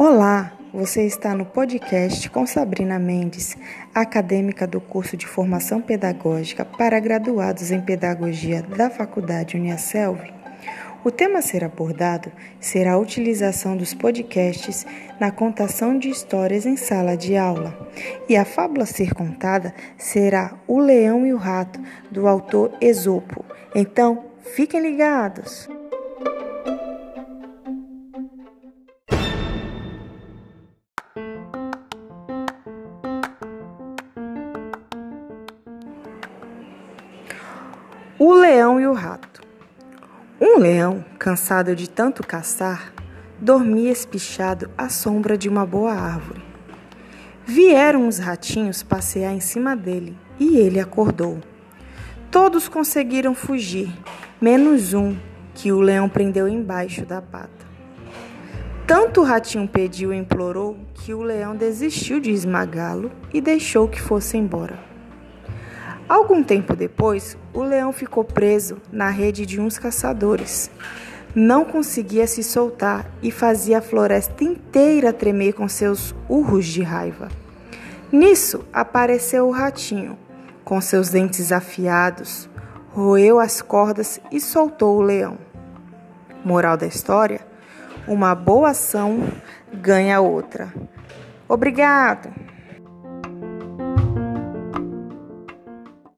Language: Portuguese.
Olá, você está no podcast com Sabrina Mendes, acadêmica do curso de Formação Pedagógica para graduados em Pedagogia da Faculdade Uniaselv. O tema a ser abordado será a utilização dos podcasts na contação de histórias em sala de aula. E a fábula a ser contada será O Leão e o Rato, do autor Esopo. Então, fiquem ligados! O leão e o rato. Um leão, cansado de tanto caçar, dormia espichado à sombra de uma boa árvore. Vieram os ratinhos passear em cima dele e ele acordou. Todos conseguiram fugir, menos um que o leão prendeu embaixo da pata. Tanto o ratinho pediu e implorou que o leão desistiu de esmagá-lo e deixou que fosse embora. Algum tempo depois, o leão ficou preso na rede de uns caçadores. Não conseguia se soltar e fazia a floresta inteira tremer com seus urros de raiva. Nisso apareceu o ratinho, com seus dentes afiados, roeu as cordas e soltou o leão. Moral da história: uma boa ação ganha outra. Obrigado!